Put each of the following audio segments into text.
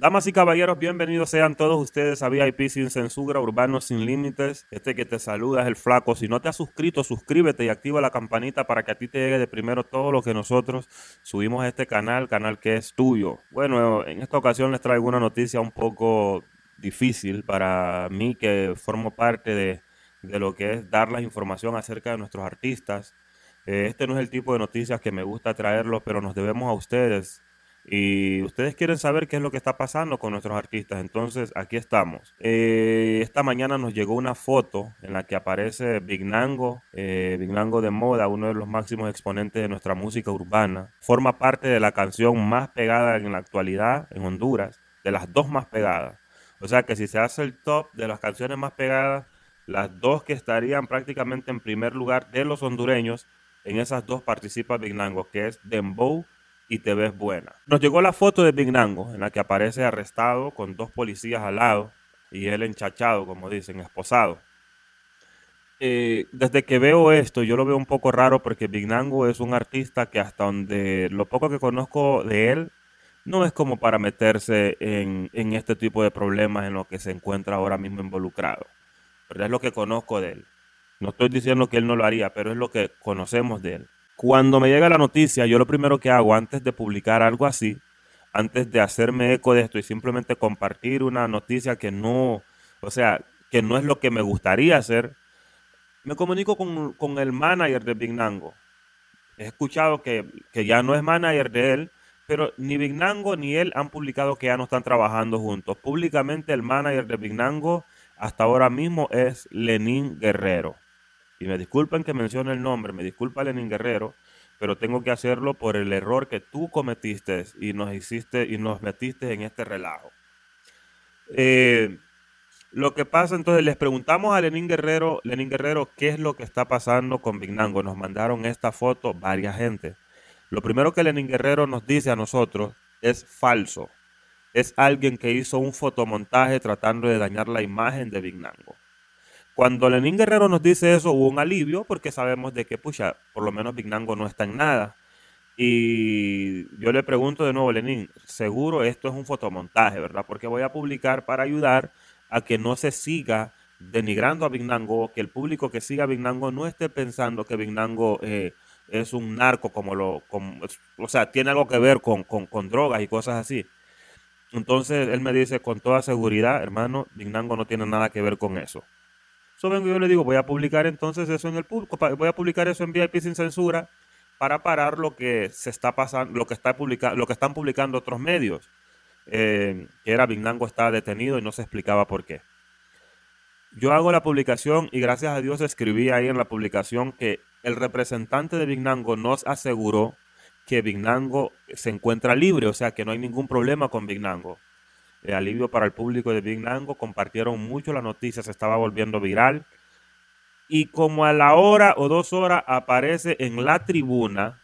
Damas y caballeros, bienvenidos sean todos ustedes a VIP Sin Censura, Urbano Sin Límites. Este que te saluda es el Flaco. Si no te has suscrito, suscríbete y activa la campanita para que a ti te llegue de primero todo lo que nosotros subimos a este canal, canal que es tuyo. Bueno, en esta ocasión les traigo una noticia un poco difícil para mí que formo parte de, de lo que es dar la información acerca de nuestros artistas. Eh, este no es el tipo de noticias que me gusta traerlos, pero nos debemos a ustedes y ustedes quieren saber qué es lo que está pasando con nuestros artistas. Entonces, aquí estamos. Eh, esta mañana nos llegó una foto en la que aparece eh, Big Nango de moda, uno de los máximos exponentes de nuestra música urbana. Forma parte de la canción más pegada en la actualidad en Honduras, de las dos más pegadas. O sea que si se hace el top de las canciones más pegadas, las dos que estarían prácticamente en primer lugar de los hondureños, en esas dos participa Big Nango, que es Dembow y te ves buena. Nos llegó la foto de Big Nango en la que aparece arrestado con dos policías al lado y él enchachado, como dicen, esposado. Eh, desde que veo esto, yo lo veo un poco raro porque Big Nango es un artista que hasta donde lo poco que conozco de él, no es como para meterse en, en este tipo de problemas en los que se encuentra ahora mismo involucrado. Pero es lo que conozco de él. No estoy diciendo que él no lo haría, pero es lo que conocemos de él. Cuando me llega la noticia, yo lo primero que hago antes de publicar algo así, antes de hacerme eco de esto y simplemente compartir una noticia que no, o sea, que no es lo que me gustaría hacer, me comunico con, el manager de Big Nango. He escuchado que, que, ya no es manager de él, pero ni Big Nango ni él han publicado que ya no están trabajando juntos. Públicamente el manager de Big Nango hasta ahora mismo es Lenín Guerrero y me disculpen que mencione el nombre, me disculpa Lenin Guerrero, pero tengo que hacerlo por el error que tú cometiste y nos hiciste y nos metiste en este relajo. Eh, lo que pasa entonces, les preguntamos a Lenin Guerrero, Lenin Guerrero, ¿qué es lo que está pasando con Vignango? Nos mandaron esta foto varias gente. Lo primero que Lenin Guerrero nos dice a nosotros es falso. Es alguien que hizo un fotomontaje tratando de dañar la imagen de Vignango. Cuando Lenín Guerrero nos dice eso, hubo un alivio porque sabemos de que, pucha, por lo menos Vignango no está en nada. Y yo le pregunto de nuevo, Lenín, seguro esto es un fotomontaje, ¿verdad? Porque voy a publicar para ayudar a que no se siga denigrando a Vignango, que el público que siga a Vignango no esté pensando que Vignango eh, es un narco, como lo, o sea, tiene algo que ver con, con drogas y cosas así. Entonces él me dice con toda seguridad, hermano, Vignango no tiene nada que ver con eso. So vengo yo le digo, voy a publicar entonces eso en el público, voy a publicar eso en VIP sin censura para parar lo que se está pasando, lo que está publicando, lo que están publicando otros medios. Eh, que era Vignango está detenido y no se explicaba por qué. Yo hago la publicación y gracias a Dios escribí ahí en la publicación que el representante de Vignango nos aseguró que Vignango se encuentra libre, o sea que no hay ningún problema con Vignango alivio para el público de Big Nango, compartieron mucho la noticia, se estaba volviendo viral. Y como a la hora o dos horas aparece en la tribuna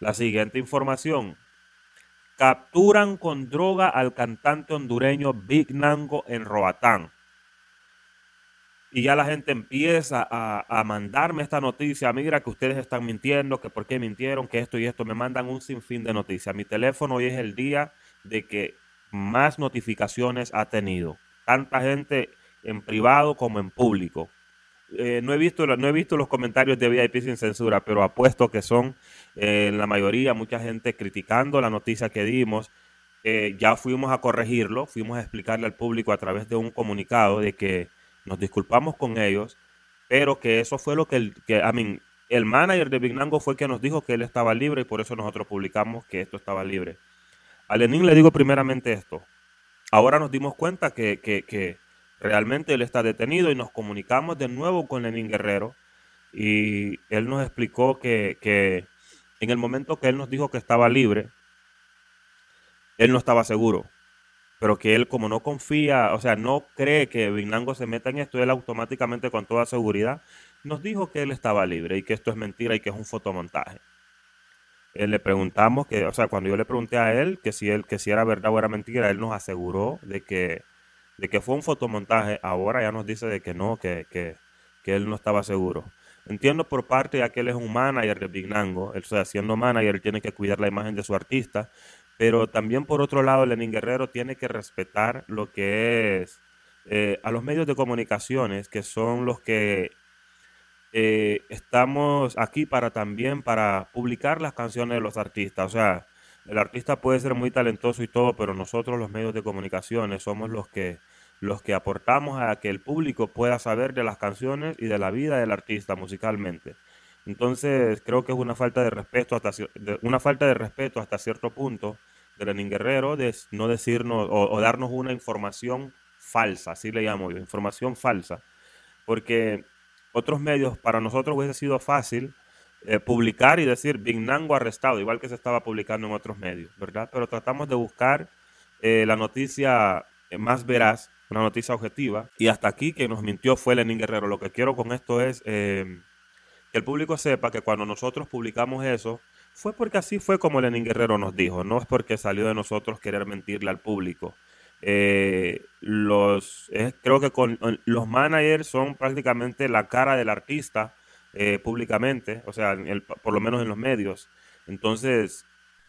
la siguiente información. Capturan con droga al cantante hondureño Big Nango en Roatán. Y ya la gente empieza a, a, mandarme esta noticia. Mira que ustedes están mintiendo, que por qué mintieron, que esto y esto. Me mandan un sinfín de noticias. Mi teléfono hoy es el día de que más notificaciones ha tenido. Tanta gente en privado como en público. Eh, no, he visto, no he visto los comentarios de VIP sin censura, pero apuesto que son eh, la mayoría mucha gente criticando la noticia que dimos. Eh, ya fuimos a corregirlo, fuimos a explicarle al público a través de un comunicado de que nos disculpamos con ellos, pero que eso fue lo que, el, que I mean, el manager de Big Nango fue que nos dijo que él estaba libre y por eso nosotros publicamos que esto estaba libre. A le digo primeramente esto. Ahora nos dimos cuenta que, realmente él está detenido y nos comunicamos de nuevo con Lenin Guerrero y él nos explicó que, en el momento que él nos dijo que estaba libre, él no estaba seguro, pero que él como no confía, o sea, no cree que Vinango se meta en esto, él automáticamente con toda seguridad nos dijo que él estaba libre y que esto es mentira y que es un fotomontaje. Eh, le preguntamos que, o sea, cuando yo le pregunté a él que si él, que si era verdad o era mentira, él nos aseguró de que, de que fue un fotomontaje. Ahora ya nos dice de que no, que, que, que él no estaba seguro. Entiendo por parte de que él es un manager de Big Nango, él, o sea, siendo manager, tiene que cuidar la imagen de su artista, pero también por otro lado Lenin Guerrero tiene que respetar lo que es eh, a los medios de comunicaciones, que son los que eh, estamos aquí para también para publicar las canciones de los artistas. O sea, el artista puede ser muy talentoso y todo, pero nosotros los medios de comunicaciones somos los que los que aportamos a que el público pueda saber de las canciones y de la vida del artista musicalmente. Entonces, creo que es una falta de respeto hasta una falta de respeto hasta cierto punto de Lenin Guerrero de no decirnos o, darnos una información falsa, así le llamo yo, información falsa, porque otros medios para nosotros hubiese sido fácil eh, publicar y decir Vignango arrestado, igual que se estaba publicando en otros medios, ¿verdad? Pero tratamos de buscar eh, la noticia eh, más veraz, una noticia objetiva, y hasta aquí que nos mintió fue Lenin Guerrero. Lo que quiero con esto es que el público sepa que cuando nosotros publicamos eso, fue porque así fue como Lenin Guerrero nos dijo, no es porque salió de nosotros querer mentirle al público. Los, creo que con, los managers son prácticamente la cara del artista eh, públicamente, o sea, por lo menos en los medios. Entonces,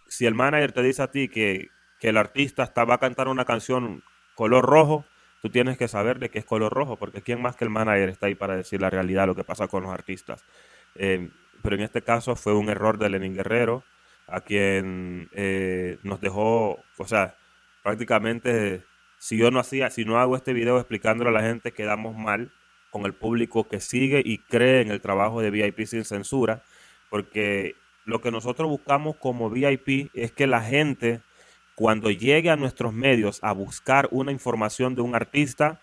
si el manager te dice a ti que, el artista está, va a cantar una canción color rojo, tú tienes que saber de qué es color rojo, porque quién más que el manager está ahí para decir la realidad, lo que pasa con los artistas. Eh, pero en este caso fue un error de Lenin Guerrero, a quien eh, nos dejó, o sea, prácticamente, si yo no hacía, si no hago este video explicándole a la gente, quedamos mal con el público que sigue y cree en el trabajo de VIP sin censura, porque lo que nosotros buscamos como VIP es que la gente, cuando llegue a nuestros medios a buscar una información de un artista,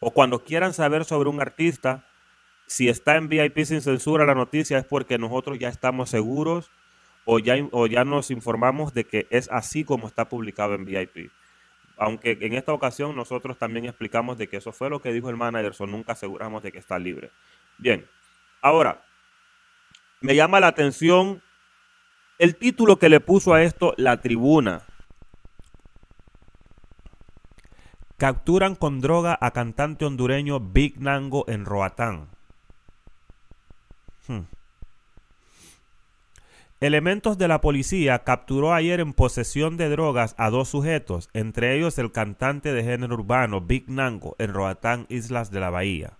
o cuando quieran saber sobre un artista, si está en VIP sin censura la noticia es porque nosotros ya estamos seguros o ya, o ya nos informamos de que es así como está publicado en VIP aunque en esta ocasión nosotros también explicamos de que eso fue lo que dijo el manager, so nunca aseguramos de que está libre. Bien, ahora, me llama la atención el título que le puso a esto la tribuna. Capturan con droga a cantante hondureño Big Nango en Roatán. Hmm. Elementos de la policía capturó ayer en posesión de drogas a dos sujetos, entre ellos el cantante de género urbano Big Nango en Roatán, Islas de la Bahía.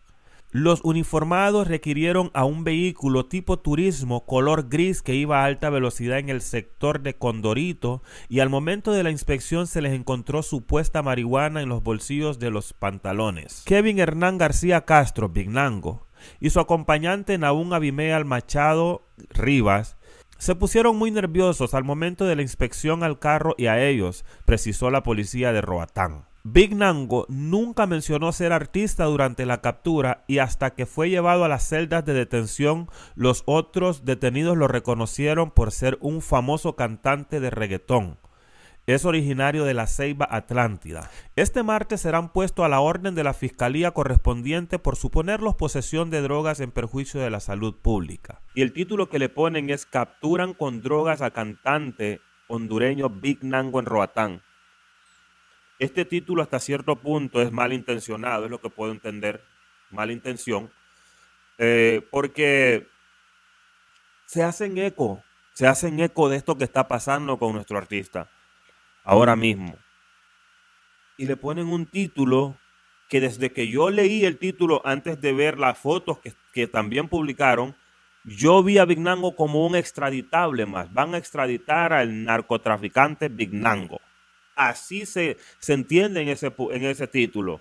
Los uniformados requirieron a un vehículo tipo turismo color gris que iba a alta velocidad en el sector de Condorito y al momento de la inspección se les encontró supuesta marihuana en los bolsillos de los pantalones. Kevin Hernán García Castro, Big Nango, y su acompañante Naún Abimeal Machado Rivas se pusieron muy nerviosos al momento de la inspección al carro y a ellos, precisó la policía de Roatán. Big Nango nunca mencionó ser artista durante la captura y hasta que fue llevado a las celdas de detención, los otros detenidos lo reconocieron por ser un famoso cantante de reggaetón. Es originario de la Ceiba Atlántida. Este martes serán puestos a la orden de la Fiscalía correspondiente por suponerlos posesión de drogas en perjuicio de la salud pública. Y el título que le ponen es Capturan con drogas a cantante hondureño Big Nango en Roatán. Este título hasta cierto punto es malintencionado, es lo que puedo entender, mala intención, eh, porque se hacen eco, se hacen eco de esto que está pasando con nuestro artista ahora mismo. Y le ponen un título que desde que yo leí el título antes de ver las fotos que, también publicaron, yo vi a Vignango como un extraditable más. Van a extraditar al narcotraficante Vignango. Así se, se entiende en ese, en ese título.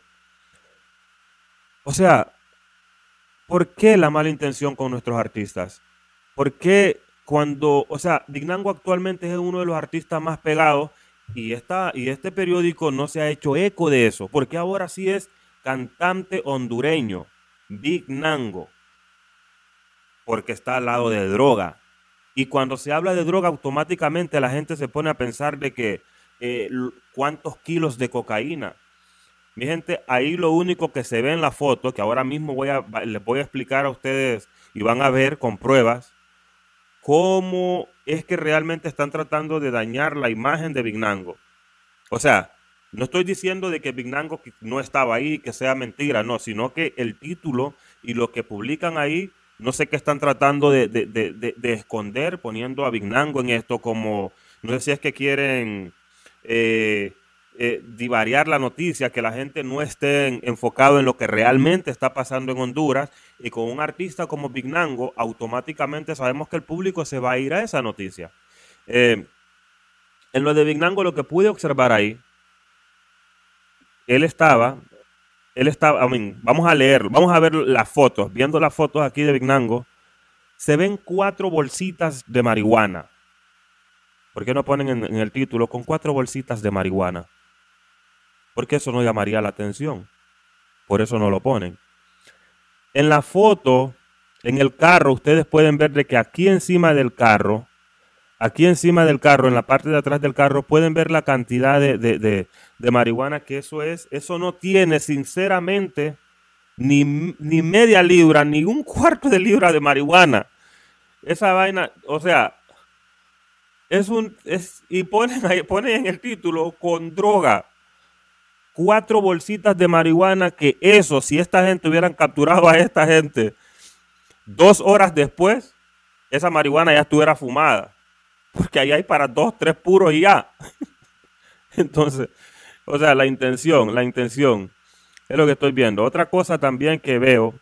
O sea, ¿por qué la mala intención con nuestros artistas? ¿Por qué cuando, o sea, Vignango actualmente es uno de los artistas más pegados y, esta, y este periódico no se ha hecho eco de eso, porque ahora sí es cantante hondureño, Big Nango, porque está al lado de droga. Y cuando se habla de droga, automáticamente la gente se pone a pensar de que eh, cuántos kilos de cocaína. Mi gente, ahí lo único que se ve en la foto, que ahora mismo voy a, les voy a explicar a ustedes y van a ver con pruebas, cómo es que realmente están tratando de dañar la imagen de Vignango. O sea, no estoy diciendo de que Vignango no estaba ahí, que sea mentira, no, sino que el título y lo que publican ahí, no sé qué están tratando de, esconder, poniendo a Vignango en esto como, no sé si es que quieren eh, eh, divariar la noticia, que la gente no esté enfocado en lo que realmente está pasando en Honduras. Y con un artista como Bignango, automáticamente sabemos que el público se va a ir a esa noticia. Eh, en lo de Bignango, lo que pude observar ahí, él estaba, él estaba, vamos a leerlo, vamos a ver las fotos, viendo las fotos aquí de Bignango, se ven cuatro bolsitas de marihuana. ¿Por qué no ponen en el título con cuatro bolsitas de marihuana? porque eso no llamaría la atención. Por eso no lo ponen. En la foto, en el carro, ustedes pueden ver de que aquí encima del carro, aquí encima del carro, en la parte de atrás del carro, pueden ver la cantidad de, marihuana que eso es. Eso no tiene, sinceramente, ni, ni, media libra, ni un cuarto de libra de marihuana. Esa vaina, o sea, es un, es, y ponen, ahí, ponen en el título con droga cuatro bolsitas de marihuana que eso, si esta gente hubieran capturado a esta gente dos horas después, esa marihuana ya estuviera fumada. Porque ahí hay para dos, tres puros y ya. Entonces, o sea, la intención, la intención es lo que estoy viendo. Otra cosa también que veo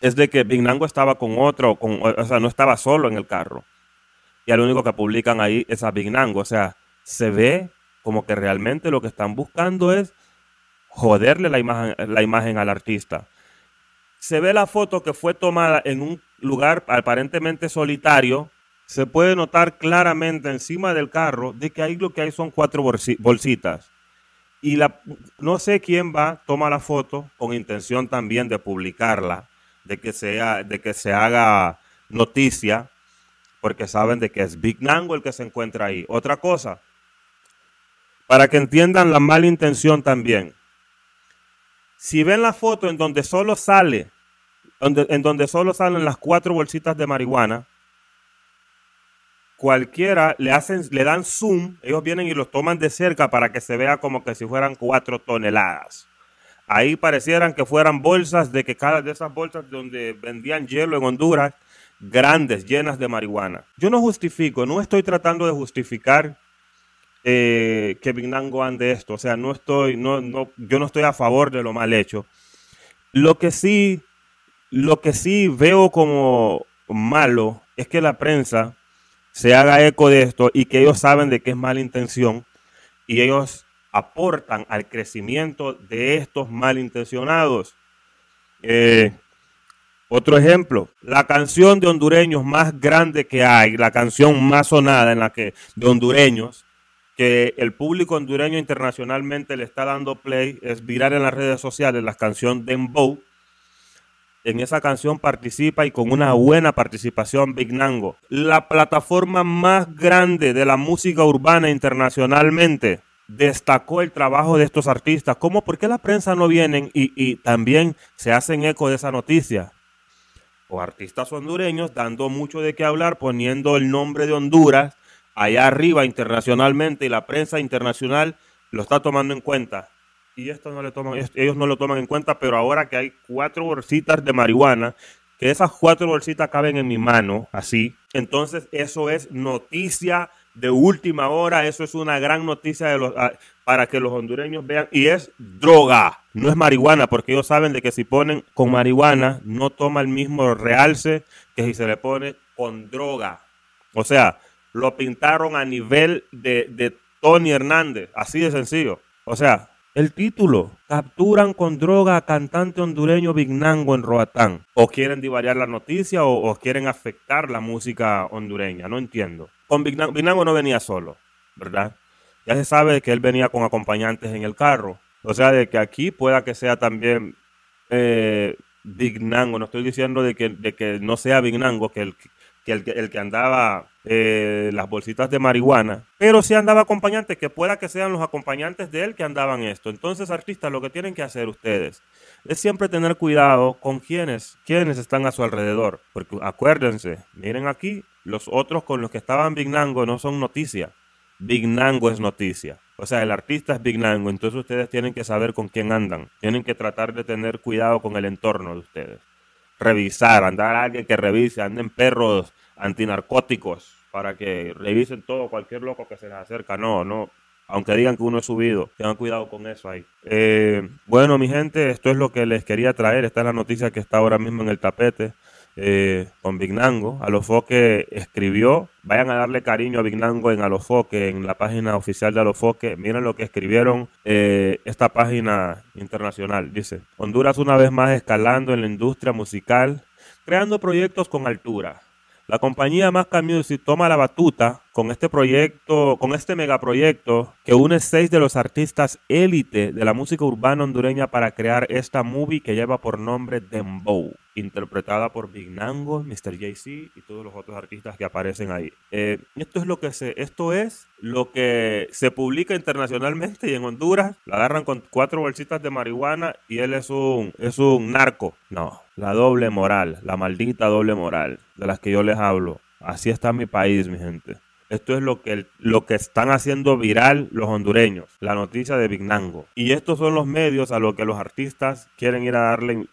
es de que Bignango estaba con otro, con, o sea, no estaba solo en el carro. Y al único que publican ahí es a Bignango. O sea, se ve como que realmente lo que están buscando es joderle la imagen, la imagen al artista. Se ve la foto que fue tomada en un lugar aparentemente solitario. Se puede notar claramente encima del carro de que ahí lo que hay son cuatro bolsitas. Y la, no sé quién va, toma la foto con intención también de publicarla, de que, sea, de que se haga noticia, porque saben de que es Big Nango el que se encuentra ahí. Otra cosa, para que entiendan la mala intención también. Si ven la foto en donde solo sale, en donde solo salen las cuatro bolsitas de marihuana, cualquiera le hacen, le dan zoom, ellos vienen y los toman de cerca para que se vea como que si fueran cuatro toneladas. Ahí parecieran que fueran bolsas de que cada de esas bolsas donde vendían hielo en Honduras, grandes, llenas de marihuana. Yo no justifico, no estoy tratando de justificar eh, que Bignango ande esto. O sea, no estoy, no, no, yo no estoy a favor de lo mal hecho. Lo que sí, lo que sí veo como malo es que la prensa se haga eco de esto y que ellos saben de que es mala intención y ellos aportan al crecimiento de estos malintencionados. Eh, otro ejemplo, la canción de hondureños más grande que hay, la canción más sonada en la que de hondureños, que el público hondureño internacionalmente le está dando play es virar en las redes sociales la canción Dembow. En esa canción participa y con una buena participación Big Nango. La plataforma más grande de la música urbana internacionalmente destacó el trabajo de estos artistas. ¿Cómo? ¿Por qué la prensa no vienen y, y también se hacen eco de esa noticia? O artistas hondureños dando mucho de qué hablar, poniendo el nombre de Honduras allá arriba internacionalmente y la prensa internacional lo está tomando en cuenta. Y esto no le toman, ellos no lo toman en cuenta, pero ahora que hay cuatro bolsitas de marihuana, que esas cuatro bolsitas caben en mi mano, así, entonces eso es noticia de última hora, eso es una gran noticia de los, ah, para que los hondureños vean, y es droga, no es marihuana, porque ellos saben de que si ponen con marihuana no toma el mismo realce que si se le pone con droga. O sea, lo pintaron a nivel de, Tony Hernández, así de sencillo. O sea, el título, capturan con droga a cantante hondureño Vignango en Roatán. O quieren divariar la noticia o, quieren afectar la música hondureña, no entiendo. Con Vignango, no venía solo, ¿verdad? Ya se sabe que él venía con acompañantes en el carro. O sea, de que aquí pueda que sea también eh, Vignango. No estoy diciendo de que, de que no sea Vignango, que el, que el, que andaba eh, las bolsitas de marihuana, pero si andaba acompañante, que pueda que sean los acompañantes de él que andaban esto. Entonces, artistas, lo que tienen que hacer ustedes es siempre tener cuidado con quienes, quienes están a su alrededor, porque acuérdense, miren aquí, los otros con los que estaban Bignango no son noticia. Bignango es noticia. O sea, el artista es Bignango, entonces ustedes tienen que saber con quién andan. Tienen que tratar de tener cuidado con el entorno de ustedes revisar, andar a alguien que revise, anden perros antinarcóticos, para que revisen todo, cualquier loco que se les acerca. No, no, aunque digan que uno es subido, tengan cuidado con eso ahí. Eh, bueno, mi gente, esto es lo que les quería traer. Esta es la noticia que está ahora mismo en el tapete. Eh, con Vignango. Alofoque escribió, vayan a darle cariño a Vignango en Alofoque, en la página oficial de Alofoque. Miren lo que escribieron eh, esta página internacional. Dice, Honduras una vez más escalando en la industria musical, creando proyectos con altura. La compañía Masca Music toma la batuta con este proyecto, con este megaproyecto que une seis de los artistas élite de la música urbana hondureña para crear esta movie que lleva por nombre Dembow, interpretada por Big Nango, Mr. JC y todos los otros artistas que aparecen ahí. Eh, esto es lo que se, esto es lo que se publica internacionalmente y en Honduras la agarran con cuatro bolsitas de marihuana y él es un, es un narco. No, la doble moral, la maldita doble moral de las que yo les hablo. Así está mi país, mi gente. Esto es lo que, lo que están haciendo viral los hondureños, la noticia de Vignango. Y estos son los medios a los que los artistas quieren ir a darle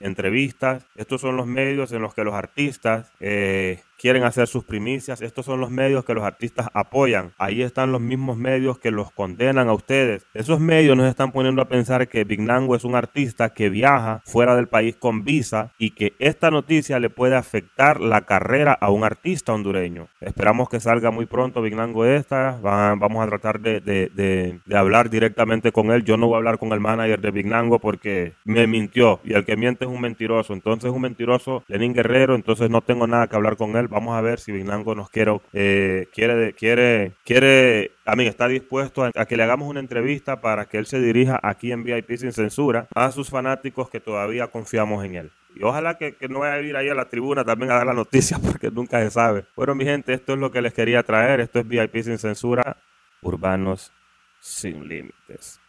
entrevistas. Estos son los medios en los que los artistas eh, quieren hacer sus primicias. Estos son los medios que los artistas apoyan. Ahí están los mismos medios que los condenan a ustedes. Esos medios nos están poniendo a pensar que Vignango es un artista que viaja fuera del país con visa y que esta noticia le puede afectar la carrera a un artista hondureño. Esperamos que salga muy pronto Vignango esta. vamos a tratar de, de, hablar directamente con él. Yo no voy a hablar con el manager de Vignango porque me mintió y el que miente es un mentiroso. Entonces es un mentiroso Lenín Guerrero, entonces no tengo nada que hablar con él Vamos a ver si Vinango nos quiere, eh, quiere, quiere, quiere, a mí está dispuesto a, que le hagamos una entrevista para que él se dirija aquí en VIP sin censura a sus fanáticos que todavía confiamos en él. Y ojalá que, que, no vaya a ir ahí a la tribuna también a dar la noticia porque nunca se sabe. Bueno, mi gente, esto es lo que les quería traer. Esto es VIP sin censura, urbanos sin límites.